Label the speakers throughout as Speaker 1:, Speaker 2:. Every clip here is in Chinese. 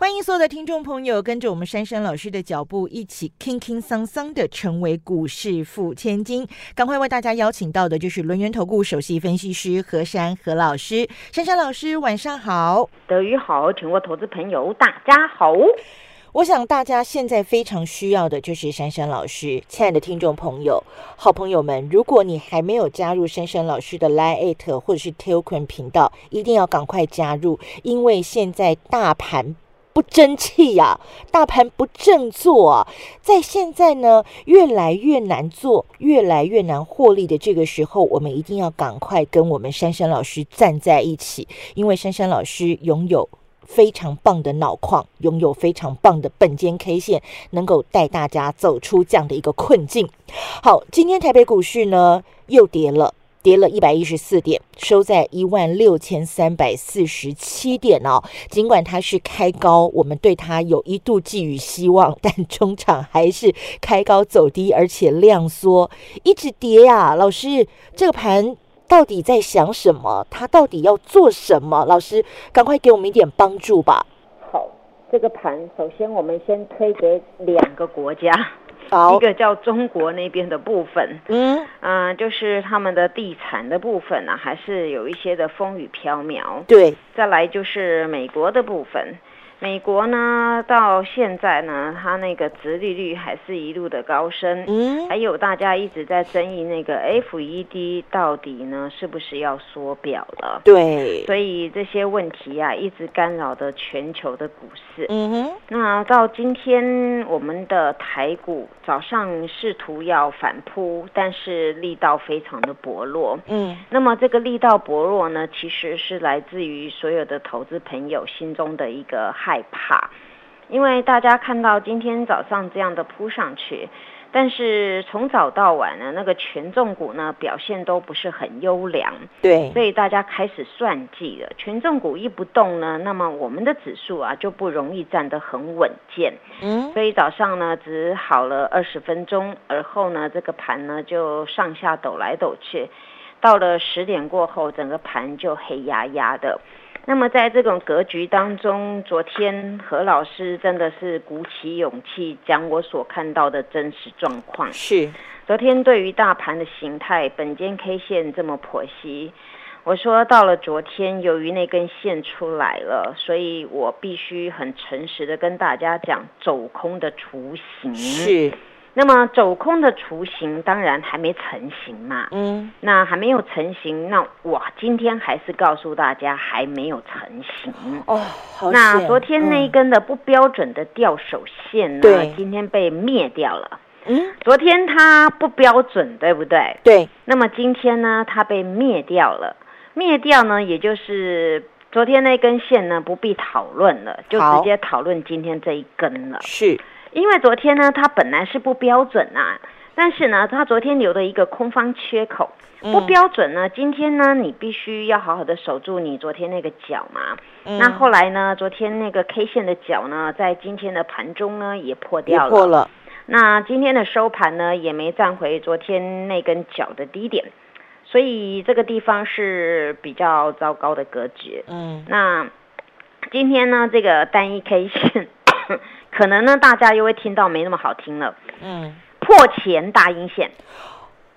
Speaker 1: 欢迎所有的听众朋友跟着我们珊珊老师的脚步，一起轻轻桑桑的成为股市富千金。赶快为大家邀请到的就是轮源投顾首席分析师何珊何老师。珊珊老师，晚上好。
Speaker 2: 德语好，全国投资朋友大家好。
Speaker 1: 我想大家现在非常需要的就是珊珊老师，亲爱的听众朋友、好朋友们，如果你还没有加入珊珊老师的 Line 或者是 Telegram 频道，一定要赶快加入，因为现在大盘不争气呀，大盘不振作啊，在现在呢越来越难做、越来越难获利的这个时候，我们一定要赶快跟我们珊珊老师站在一起，因为珊珊老师拥有。非常棒的脑矿，拥有非常棒的本间 K 线，能够带大家走出这样的一个困境。好，今天台北股市呢又跌了，跌了一百一十四点，收在一万六千三百四十七点哦。尽管它是开高，我们对它有一度寄予希望，但中场还是开高走低，而且量缩，一直跌呀。老师，这个盘。到底在想什么？他到底要做什么？老师，赶快给我们一点帮助吧。
Speaker 2: 好，这个盘首先我们先推给两个国家，一个叫中国那边的部分，嗯嗯，就是他们的地产的部分呢，还是有一些的风雨飘渺。
Speaker 1: 对，
Speaker 2: 再来就是美国的部分。美国呢，到现在呢，它那个殖利率还是一路的高升，嗯，还有大家一直在争议那个 FED 到底呢是不是要缩表了？
Speaker 1: 对，
Speaker 2: 所以这些问题啊，一直干扰着全球的股市。嗯哼，那到今天我们的台股早上试图要反扑，但是力道非常的薄弱。嗯，那么这个力道薄弱呢，其实是来自于所有的投资朋友心中的一个。害怕，因为大家看到今天早上这样的扑上去，但是从早到晚呢，那个权重股呢表现都不是很优良，
Speaker 1: 对，
Speaker 2: 所以大家开始算计了。权重股一不动呢，那么我们的指数啊就不容易站得很稳健，嗯，所以早上呢只好了二十分钟，而后呢这个盘呢就上下抖来抖去，到了十点过后，整个盘就黑压压的。那么在这种格局当中，昨天何老师真的是鼓起勇气讲我所看到的真实状况。
Speaker 1: 是，
Speaker 2: 昨天对于大盘的形态，本间 K 线这么剖析，我说到了昨天，由于那根线出来了，所以我必须很诚实的跟大家讲走空的雏形。
Speaker 1: 是。
Speaker 2: 那么走空的雏形当然还没成型嘛，嗯，那还没有成型，那我今天还是告诉大家还没有成型
Speaker 1: 哦。
Speaker 2: 那昨天那一根的不标准的吊手线呢，今天被灭掉了。嗯，昨天它不标准，对不对？
Speaker 1: 对。
Speaker 2: 那么今天呢，它被灭掉了。灭掉呢，也就是昨天那根线呢，不必讨论了，就直接讨论今天这一根了。
Speaker 1: 是。
Speaker 2: 因为昨天呢，它本来是不标准啊，但是呢，它昨天留的一个空方缺口不标准呢，今天呢，你必须要好好的守住你昨天那个角嘛。那后来呢，昨天那个 K 线的角呢，在今天的盘中呢也破掉了。
Speaker 1: 破了。
Speaker 2: 那今天的收盘呢，也没站回昨天那根角的低点，所以这个地方是比较糟糕的格局。嗯。那今天呢，这个单一 K 线。可能呢，大家又会听到没那么好听了。嗯，破前大阴线。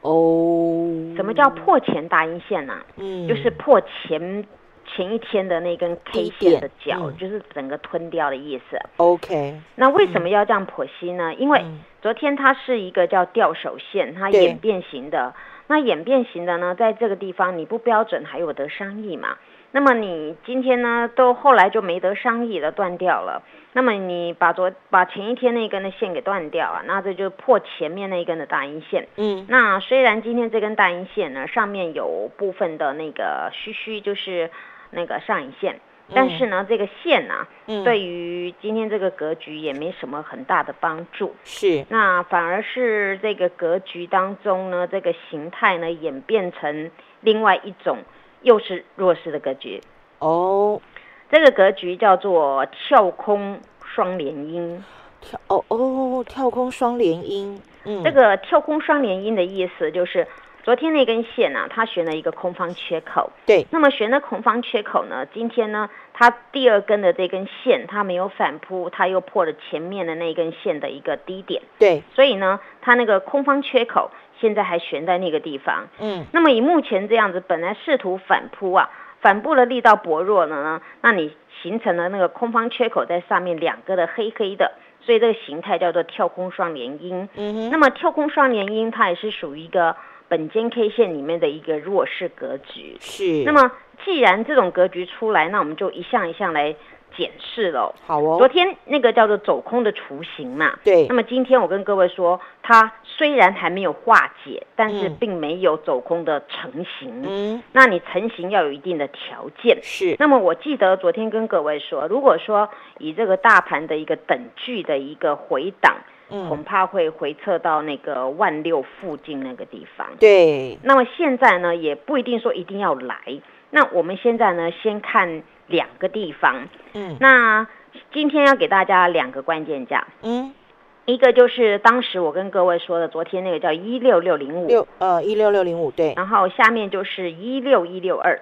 Speaker 2: 哦，什么叫破前大阴线呢？嗯，就是破前前一天的那根 K 线的角，就是整个吞掉的意思。
Speaker 1: OK，
Speaker 2: 那为什么要这样剖析呢？因为昨天它是一个叫吊手线，它演变型的。那演变型的呢，在这个地方你不标准，还有得商议嘛？那么你今天呢，都后来就没得商议了，断掉了。那么你把昨把前一天那根的线给断掉啊，那这就破前面那一根的大阴线。嗯，那虽然今天这根大阴线呢，上面有部分的那个虚虚，就是那个上影线，但是呢，这个线呢，对于今天这个格局也没什么很大的帮助。
Speaker 1: 是，
Speaker 2: 那反而是这个格局当中呢，这个形态呢，演变成另外一种。又是弱势的格局
Speaker 1: 哦。
Speaker 2: 这个格局叫做跳空双连阴。
Speaker 1: 跳哦哦，跳空双连阴。嗯，
Speaker 2: 这个跳空双连阴的意思就是。昨天那根线呢，它悬了一个空方缺口。
Speaker 1: 对。
Speaker 2: 那么悬的空方缺口呢，今天呢，它第二根的这根线它没有反扑，它又破了前面的那根线的一个低点。
Speaker 1: 对。
Speaker 2: 所以呢，它那个空方缺口现在还悬在那个地方。
Speaker 1: 嗯。
Speaker 2: 那么以目前这样子，本来试图反扑啊，反扑的力道薄弱了呢，那你形成了那个空方缺口在上面两个的黑黑的，所以这个形态叫做跳空双连阴。
Speaker 1: 嗯哼。
Speaker 2: 那么跳空双连阴它也是属于一个。本间 K 线里面的一个弱势格局
Speaker 1: 是，
Speaker 2: 那么既然这种格局出来，那我们就一项一项来检视了。
Speaker 1: 好哦，
Speaker 2: 昨天那个叫做走空的雏形嘛，
Speaker 1: 对。
Speaker 2: 那么今天我跟各位说，它虽然还没有化解，但是并没有走空的成型。
Speaker 1: 嗯，
Speaker 2: 那你成型要有一定的条件。
Speaker 1: 是。
Speaker 2: 那么我记得昨天跟各位说，如果说以这个大盘的一个等距的一个回档。恐怕会回撤到那个万六附近那个地方。
Speaker 1: 对，
Speaker 2: 那么现在呢，也不一定说一定要来。那我们现在呢，先看两个地方。
Speaker 1: 嗯，
Speaker 2: 那今天要给大家两个关键价。
Speaker 1: 嗯，
Speaker 2: 一个就是当时我跟各位说的，昨天那个叫一六六零五。
Speaker 1: 六呃一六六零五对。
Speaker 2: 然后下面就是一六一六二。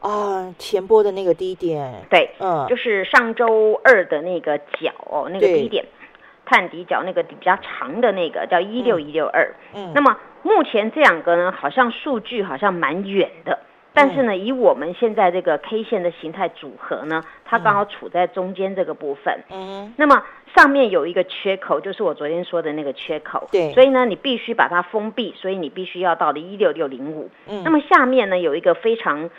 Speaker 1: 啊，前波的那个低点。
Speaker 2: 对，
Speaker 1: 嗯，
Speaker 2: 就是上周二的那个角哦，那个低点。探底角那个比较长的那个叫一六一六二，
Speaker 1: 嗯，
Speaker 2: 那么目前这两个呢，好像数据好像蛮远的，但是呢，以我们现在这个 K 线的形态组合呢，它刚好处在中间这个部分，
Speaker 1: 嗯，
Speaker 2: 那么上面有一个缺口，就是我昨天说的那个缺口，
Speaker 1: 对，
Speaker 2: 所以呢，你必须把它封闭，所以你必须要到了一六六零五，
Speaker 1: 嗯，
Speaker 2: 那么下面呢有一个非常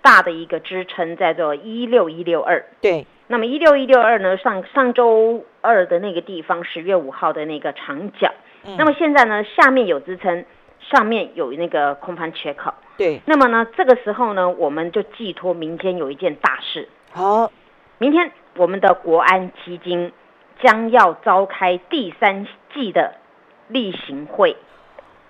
Speaker 2: 大的一个支撑，在做一六一六二，
Speaker 1: 对。
Speaker 2: 那么一六一六二呢？上上周二的那个地方，十月五号的那个长角。那么现在呢，下面有支撑，上面有那个空盘缺口。
Speaker 1: 对。
Speaker 2: 那么呢，这个时候呢，我们就寄托明天有一件大事。
Speaker 1: 好，
Speaker 2: 明天我们的国安基金将要召开第三季的例行会。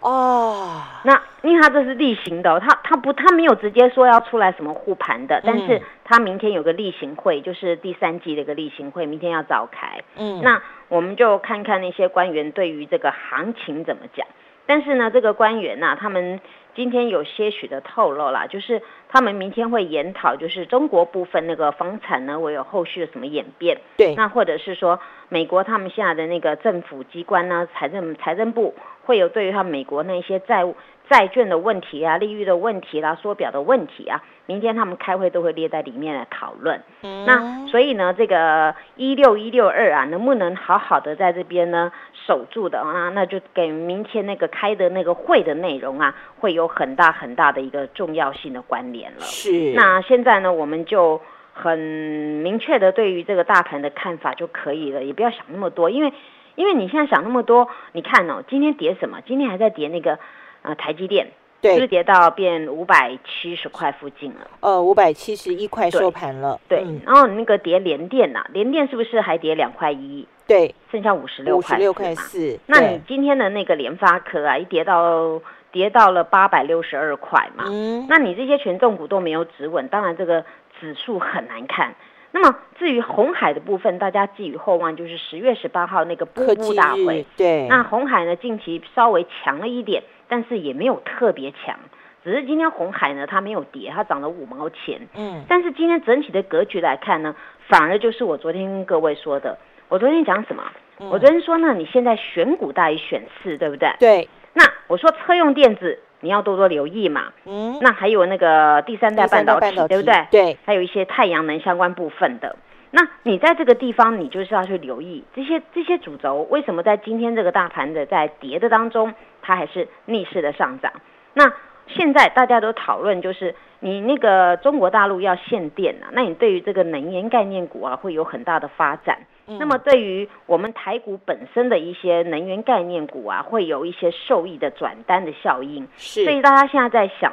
Speaker 1: 哦，
Speaker 2: 那因为它这是例行的，它它不，它没有直接说要出来什么护盘的，但是它明天有个例行会，就是第三季的一个例行会，明天要召开。
Speaker 1: 嗯，
Speaker 2: 那我们就看看那些官员对于这个行情怎么讲。但是呢，这个官员呐，他们今天有些许的透露啦，就是他们明天会研讨，就是中国部分那个房产呢，会有后续的什么演变？
Speaker 1: 对，
Speaker 2: 那或者是说美国他们现在的那个政府机关呢，财政财政部。会有对于他美国那些债务、债券的问题啊、利率的问题啦、缩表的问题啊，明天他们开会都会列在里面来讨论。
Speaker 1: 嗯，
Speaker 2: 那所以呢，这个一六一六二啊，能不能好好的在这边呢守住的啊？那就给明天那个开的那个会的内容啊，会有很大很大的一个重要性的关联了。
Speaker 1: 是。
Speaker 2: 那现在呢，我们就很明确的对于这个大盘的看法就可以了，也不要想那么多，因为。因为你现在想那么多，你看哦，今天跌什么？今天还在跌那个，呃，台积电，
Speaker 1: 对，
Speaker 2: 是跌到变五百七十块附近了。
Speaker 1: 呃，五百七十一块收盘了。
Speaker 2: 对，然后那个跌联电呐，联电是不是还跌两块一？
Speaker 1: 对，
Speaker 2: 剩下五十六块
Speaker 1: 五十六块四。
Speaker 2: 那你今天的那个联发科啊，一跌到跌到了八百六十二块嘛。
Speaker 1: 嗯。
Speaker 2: 那你这些权重股都没有止稳，当然这个指数很难看。那么至于红海的部分，大家寄予厚望，就是十月十八号那个波波大会。
Speaker 1: 对。
Speaker 2: 那红海呢，近期稍微强了一点，但是也没有特别强，只是今天红海呢，它没有跌，它涨了五毛钱。
Speaker 1: 嗯。
Speaker 2: 但是今天整体的格局来看呢，反而就是我昨天跟各位说的，我昨天讲什么？我昨天说呢，你现在选股大于选市，对不对？
Speaker 1: 对。
Speaker 2: 那我说车用电子。你要多多留意嘛，
Speaker 1: 嗯，
Speaker 2: 那还有那个第三代半导体，对不对？
Speaker 1: 对，
Speaker 2: 还有一些太阳能相关部分的。那你在这个地方，你就是要去留意这些这些主轴，为什么在今天这个大盘的在跌的当中，它还是逆势的上涨？那现在大家都讨论，就是你那个中国大陆要限电啊，那你对于这个能源概念股啊，会有很大的发展。那么对于我们台股本身的一些能源概念股啊，会有一些受益的转单的效应。
Speaker 1: 是，
Speaker 2: 所以大家现在在想，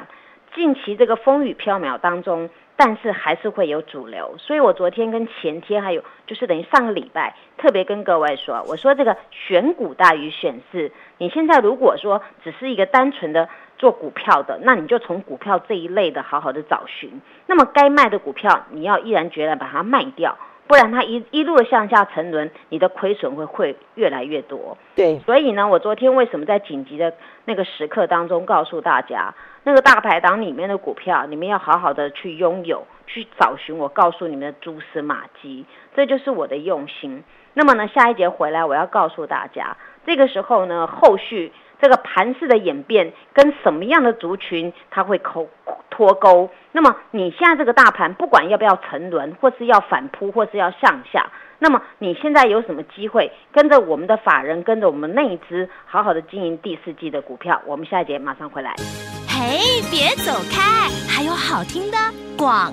Speaker 2: 近期这个风雨飘渺当中，但是还是会有主流。所以我昨天跟前天还有就是等于上个礼拜，特别跟各位说，我说这个选股大于选市。你现在如果说只是一个单纯的做股票的，那你就从股票这一类的好好的找寻。那么该卖的股票，你要毅然决然把它卖掉，不然它一一路的向下沉沦，你的亏损会会越来越多。
Speaker 1: 对，
Speaker 2: 所以呢，我昨天为什么在紧急的那个时刻当中告诉大家，那个大排档里面的股票，你们要好好的去拥有，去找寻我告诉你们的蛛丝马迹，这就是我的用心。那么呢，下一节回来我要告诉大家，这个时候呢，后续。这个盘势的演变跟什么样的族群它会扣脱钩？那么你现在这个大盘不管要不要沉沦，或是要反扑，或是要向下，那么你现在有什么机会跟着我们的法人，跟着我们内资，好好的经营第四季的股票？我们下一节马上回来。嘿，别走开，还有好听的
Speaker 1: 广。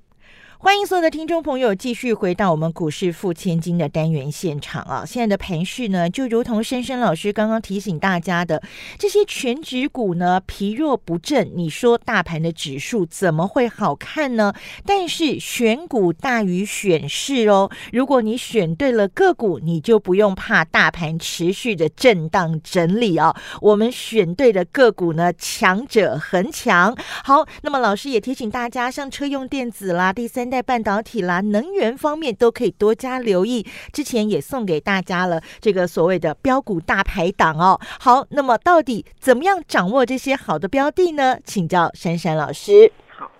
Speaker 1: 欢迎所有的听众朋友继续回到我们股市付千金的单元现场啊！现在的盘序呢，就如同深深老师刚刚提醒大家的，这些全指股呢疲弱不振，你说大盘的指数怎么会好看呢？但是选股大于选市哦，如果你选对了个股，你就不用怕大盘持续的震荡整理啊！我们选对的个股呢，强者恒强。好，那么老师也提醒大家，像车用电子啦，第三。在半导体啦、能源方面都可以多加留意。之前也送给大家了这个所谓的标股大排档哦。好，那么到底怎么样掌握这些好的标的呢？请教珊珊老师。
Speaker 2: 好，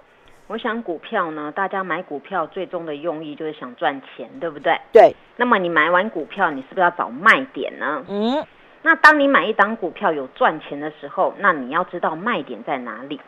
Speaker 2: 我想股票呢，大家买股票最终的用意就是想赚钱，对不对？
Speaker 1: 对。
Speaker 2: 那么你买完股票，你是不是要找卖点呢？嗯。那当你买一档股票有赚钱的时候，那你要知道卖点在哪里。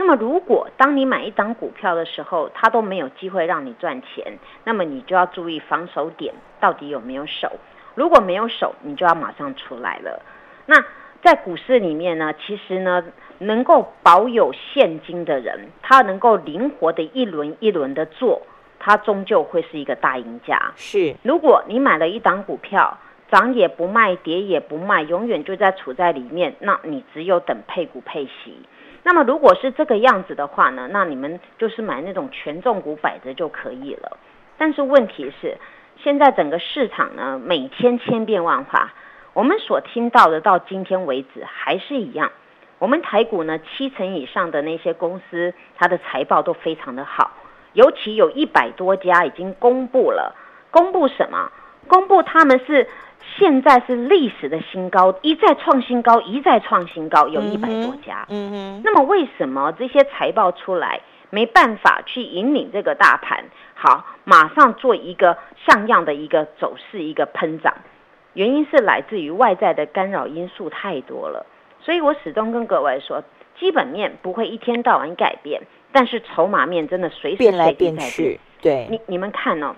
Speaker 2: 那么，如果当你买一档股票的时候，它都没有机会让你赚钱，那么你就要注意防守点到底有没有守。如果没有守，你就要马上出来了。那在股市里面呢，其实呢，能够保有现金的人，他能够灵活的一轮一轮的做，他终究会是一个大赢家。
Speaker 1: 是，
Speaker 2: 如果你买了一档股票，涨也不卖，跌也不卖，永远就在处在里面，那你只有等配股配息。那么如果是这个样子的话呢，那你们就是买那种权重股摆着就可以了。但是问题是，现在整个市场呢，每天千变万化。我们所听到的到今天为止还是一样。我们台股呢，七成以上的那些公司，它的财报都非常的好，尤其有一百多家已经公布了。公布什么？公布他们是。现在是历史的新高，一再创新高，一再创新高，有一百多家。嗯哼。那么为什么这些财报出来没办法去引领这个大盘？好，马上做一个像样的一个走势，一个喷涨。原因是来自于外在的干扰因素太多了。所以我始终跟各位说，基本面不会一天到晚改变，但是筹码面真的随时
Speaker 1: 变来变去。对，
Speaker 2: 你你们看哦，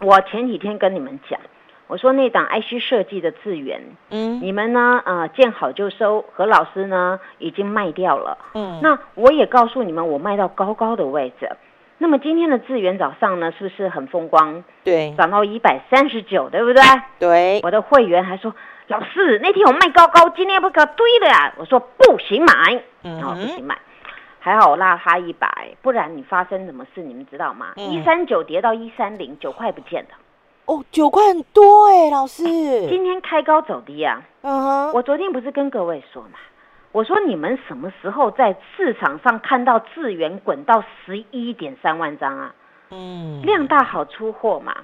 Speaker 2: 我前几天跟你们讲。我说那档 IC 设计的资源，嗯，你们呢？呃，见好就收。何老师呢，已经卖掉了。嗯，那我也告诉你们，我卖到高高的位置。那么今天的资源早上呢，是不是很风光？
Speaker 1: 对，
Speaker 2: 涨到一百三十九，对不对？
Speaker 1: 对。
Speaker 2: 我的会员还说，老师那天我卖高高，今天不可堆了呀？我说不行买，嗯，好不行买。还好我拉他一百，不然你发生什么事，你们知道吗？一三九跌到一三零，九块不见了。
Speaker 1: 哦，九块很多哎，老师。
Speaker 2: 今天开高走低啊。嗯哼。我昨天不是跟各位说嘛，我说你们什么时候在市场上看到智源滚到十一点三万张啊？嗯。量大好出货嘛。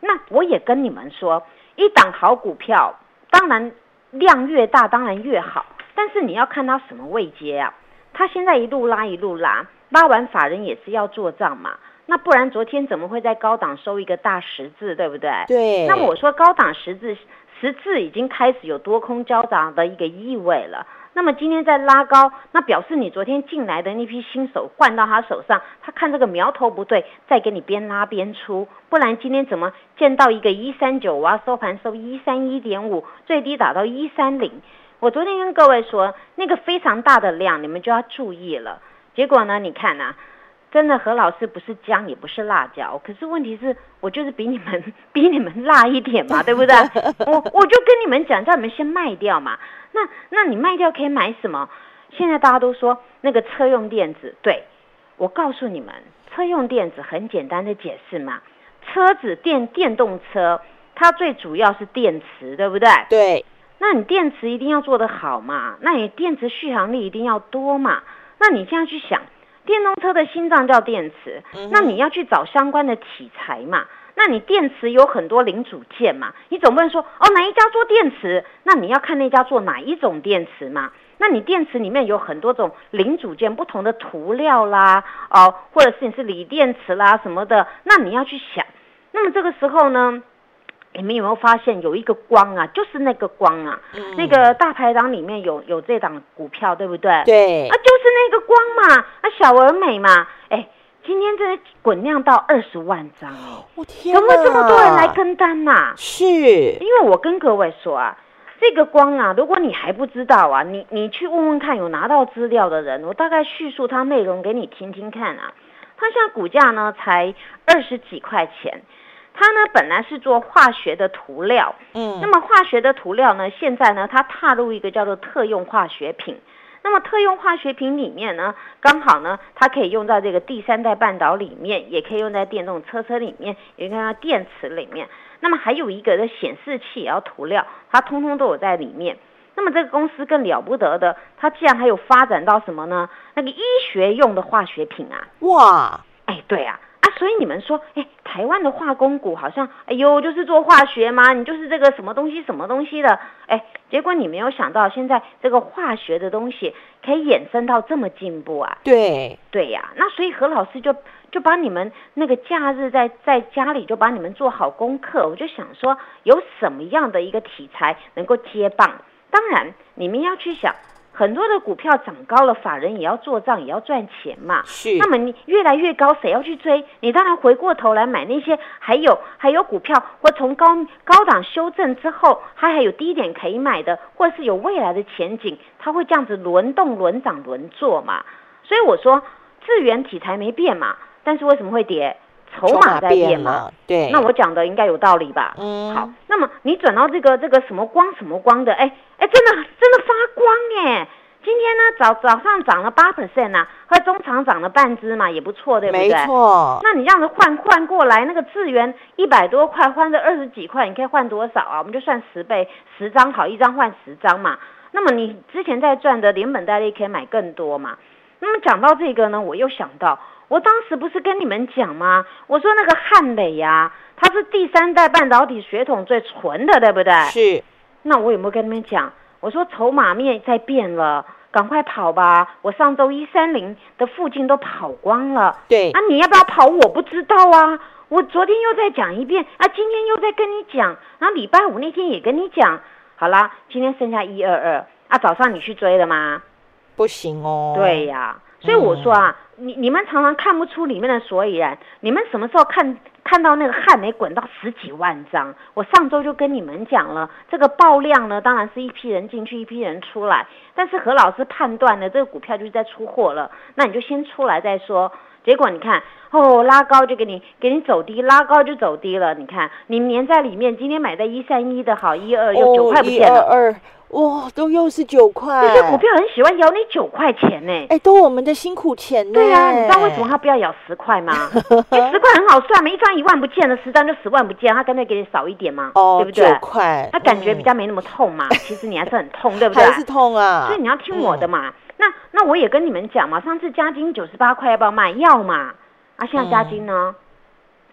Speaker 2: 那我也跟你们说，一档好股票，当然量越大当然越好，但是你要看它什么位阶啊。它现在一路拉一路拉，拉完法人也是要做账嘛。那不然昨天怎么会在高档收一个大十字，对不对？
Speaker 1: 对。
Speaker 2: 那么我说高档十字十字已经开始有多空交杂的一个意味了，那么今天在拉高，那表示你昨天进来的那批新手换到他手上，他看这个苗头不对，再给你边拉边出，不然今天怎么见到一个一三九我要，收盘收一三一点五，最低打到一三零。我昨天跟各位说，那个非常大的量，你们就要注意了。结果呢，你看啊。真的何老师不是姜也不是辣椒，可是问题是我就是比你们 比你们辣一点嘛，对不对？我我就跟你们讲，叫你们先卖掉嘛。那那你卖掉可以买什么？现在大家都说那个车用电子，对我告诉你们，车用电子很简单的解释嘛。车子电电动车，它最主要是电池，对不对？
Speaker 1: 对。
Speaker 2: 那你电池一定要做得好嘛，那你电池续航力一定要多嘛。那你现在去想。电动车的心脏叫电池，那你要去找相关的题材嘛？那你电池有很多零组件嘛？你总不能说哦哪一家做电池，那你要看那家做哪一种电池嘛？那你电池里面有很多种零组件，不同的涂料啦，哦，或者是你是锂电池啦什么的，那你要去想。那么这个时候呢？你们有没有发现有一个光啊？就是那个光啊，那个大排档里面有有这档股票，对不对？
Speaker 1: 对，
Speaker 2: 啊，就是那个光嘛，啊，小而美嘛，哎，今天这滚量到二十万张，
Speaker 1: 我天，
Speaker 2: 怎么这么多人来跟单呐？
Speaker 1: 是，
Speaker 2: 因为我跟各位说啊，这个光啊，如果你还不知道啊，你你去问问看有拿到资料的人，我大概叙述它内容给你听听看啊。它现在股价呢才二十几块钱。它呢本来是做化学的涂料，嗯，那么化学的涂料呢，现在呢它踏入一个叫做特用化学品，那么特用化学品里面呢，刚好呢它可以用在这个第三代半导里面，也可以用在电动车车里面，也可以用在电池里面，那么还有一个的显示器也要涂料，它通通都有在里面。那么这个公司更了不得的，它竟然还有发展到什么呢？那个医学用的化学品啊！
Speaker 1: 哇，
Speaker 2: 哎，对啊。啊，所以你们说，哎，台湾的化工股好像，哎呦，就是做化学吗？你就是这个什么东西什么东西的，哎，结果你没有想到，现在这个化学的东西可以衍生到这么进步啊？
Speaker 1: 对，
Speaker 2: 对呀，那所以何老师就就把你们那个假日在在家里就把你们做好功课，我就想说，有什么样的一个题材能够接棒？当然，你们要去想。很多的股票涨高了，法人也要做账，也要赚钱嘛。
Speaker 1: 是。
Speaker 2: 那么你越来越高，谁要去追？你当然回过头来买那些还有还有股票，或从高高档修正之后，它还有低点可以买的，或是有未来的前景，它会这样子轮动、轮涨、轮做嘛。所以我说，资源题材没变嘛，但是为什么会跌？筹码在变嘛。
Speaker 1: 对。
Speaker 2: 那我讲的应该有道理吧？嗯。好，那么你转到这个这个什么光什么光的，哎。哎，真的真的发光哎！今天呢早早上涨了八 percent 呐，和中长涨了半只嘛，也不错，对不对？
Speaker 1: 没错。
Speaker 2: 那你这样子换换过来，那个智源一百多块换这二十几块，你可以换多少啊？我们就算十倍，十张好，一张换十张嘛。那么你之前在赚的连本带利可以买更多嘛？那么讲到这个呢，我又想到，我当时不是跟你们讲吗？我说那个汉磊呀，它是第三代半导体血统最纯的，对不对？
Speaker 1: 是。
Speaker 2: 那我有没有跟你们讲？我说筹码面在变了，赶快跑吧！我上周一三零的附近都跑光了。
Speaker 1: 对
Speaker 2: 啊，你要不要跑？我不知道啊。我昨天又再讲一遍啊，今天又在跟你讲，然后礼拜五那天也跟你讲。好啦，今天剩下一二二啊，早上你去追了吗？
Speaker 1: 不行哦。
Speaker 2: 对呀，所以我说啊，你你们常常看不出里面的所以然，你们什么时候看？看到那个汗没滚到十几万张，我上周就跟你们讲了，这个爆量呢，当然是一批人进去，一批人出来。但是何老师判断呢，这个股票就是在出货了，那你就先出来再说。结果你看，哦，拉高就给你给你走低，拉高就走低了。你看，你粘在里面，今天买在一三一的好，一二又九块不见了。
Speaker 1: 哇，都又是九块！
Speaker 2: 这些股票很喜欢咬你九块钱呢。
Speaker 1: 哎，都我们的辛苦钱呢。
Speaker 2: 对呀，你知道为什么他不要咬十块吗？因为 十块很好算嘛，一张一万不见了，十张就十万不见，他干脆给你少一点嘛，对不对？
Speaker 1: 九块，
Speaker 2: 他感觉比较没那么痛嘛。其实你还是很痛，对不对？
Speaker 1: 还是痛啊。
Speaker 2: 所以你要听我的嘛。那那我也跟你们讲嘛，上次加金九十八块要不要卖？要嘛。啊，现在加金呢？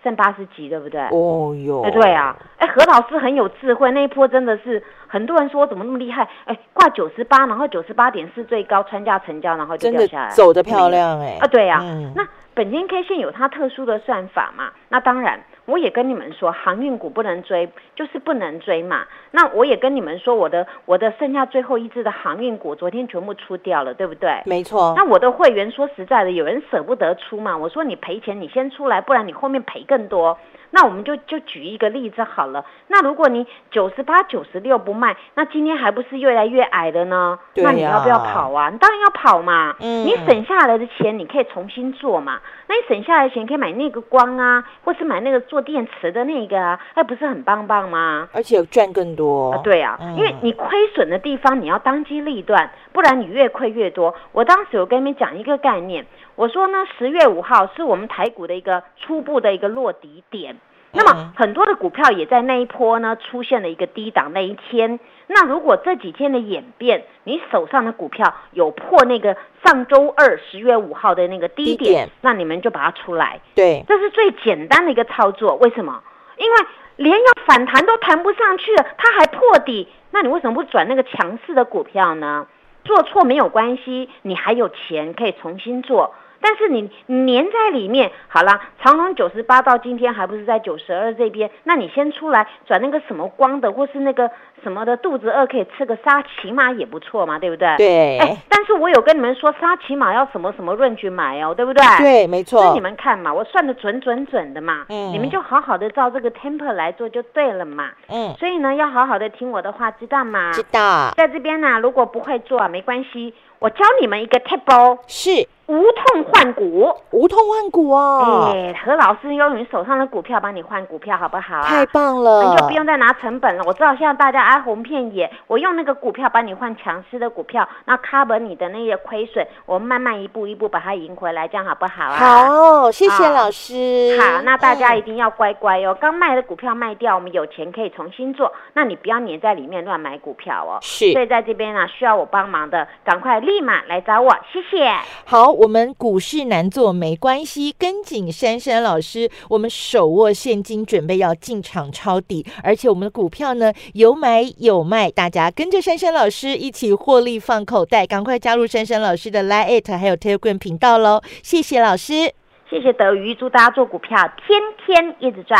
Speaker 2: 剩八十几，对不对？
Speaker 1: 哦哟，
Speaker 2: 哎对啊，哎何老师很有智慧，那一波真的是很多人说我怎么那么厉害？哎，挂九十八，然后九十八点四最高，穿价成交，然后就掉下来，
Speaker 1: 走的漂亮哎。
Speaker 2: 啊，对呀，那本金 K 线有它特殊的算法嘛？那当然。我也跟你们说，航运股不能追，就是不能追嘛。那我也跟你们说，我的我的剩下最后一只的航运股，昨天全部出掉了，对不对？
Speaker 1: 没错。
Speaker 2: 那我的会员说实在的，有人舍不得出嘛。我说你赔钱，你先出来，不然你后面赔更多。那我们就就举一个例子好了。那如果你九十八、九十六不卖，那今天还不是越来越矮的呢？那你要不要跑啊？你当然要跑嘛。嗯。你省下来的钱，你可以重新做嘛。那你省下来的钱可以买那个光啊，或是买那个做电池的那个啊，那不是很棒棒吗？
Speaker 1: 而且赚更多。
Speaker 2: 对啊，因为你亏损的地方，你要当机立断，不然你越亏越多。我当时有跟你们讲一个概念。我说呢，十月五号是我们台股的一个初步的一个落底点，那么很多的股票也在那一波呢出现了一个低档那一天。那如果这几天的演变，你手上的股票有破那个上周二十月五号的那个低点，那你们就把它出来。
Speaker 1: 对，
Speaker 2: 这是最简单的一个操作。为什么？因为连要反弹都弹不上去了，它还破底，那你为什么不转那个强势的股票呢？做错没有关系，你还有钱可以重新做。但是你粘在里面，好了，长隆九十八到今天还不是在九十二这边？那你先出来转那个什么光的，或是那个什么的，肚子饿可以吃个沙，琪玛也不错嘛，对不对？
Speaker 1: 对。
Speaker 2: 哎，但是我有跟你们说，沙琪玛要什么什么润去买哦，对不对？
Speaker 1: 对，没错。
Speaker 2: 那你们看嘛，我算的准准准的嘛，嗯，你们就好好的照这个 temper 来做就对了嘛，嗯。所以呢，要好好的听我的话，知道吗？
Speaker 1: 知道。
Speaker 2: 在这边呢，如果不会做啊没关系，我教你们一个 table。
Speaker 1: 是。
Speaker 2: 无痛换股，
Speaker 1: 无痛换股哦！
Speaker 2: 哎，何老师用你手上的股票帮你换股票，好不好啊？
Speaker 1: 太棒了，
Speaker 2: 你就不用再拿成本了。我知道现在大家哀鸿遍野，我用那个股票帮你换强势的股票，那 cover 你的那些亏损，我们慢慢一步一步把它赢回来，这样好不好啊？
Speaker 1: 好，谢谢老师。
Speaker 2: 好，那大家一定要乖乖哦。刚卖的股票卖掉，我们有钱可以重新做。那你不要黏在里面乱买股票哦。
Speaker 1: 是。
Speaker 2: 所以在这边呢，需要我帮忙的，赶快立马来找我，谢谢。
Speaker 1: 好，我们股市。难做没关系，跟紧珊珊老师，我们手握现金，准备要进场抄底，而且我们的股票呢有买有卖，大家跟着珊珊老师一起获利放口袋，赶快加入珊珊老师的 Line It 还有 Telegram 频道喽！谢谢老师，
Speaker 2: 谢谢德瑜，祝大家做股票天天一直赚。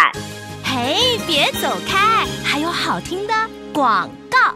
Speaker 2: 嘿，别走开，
Speaker 1: 还有好听的广告。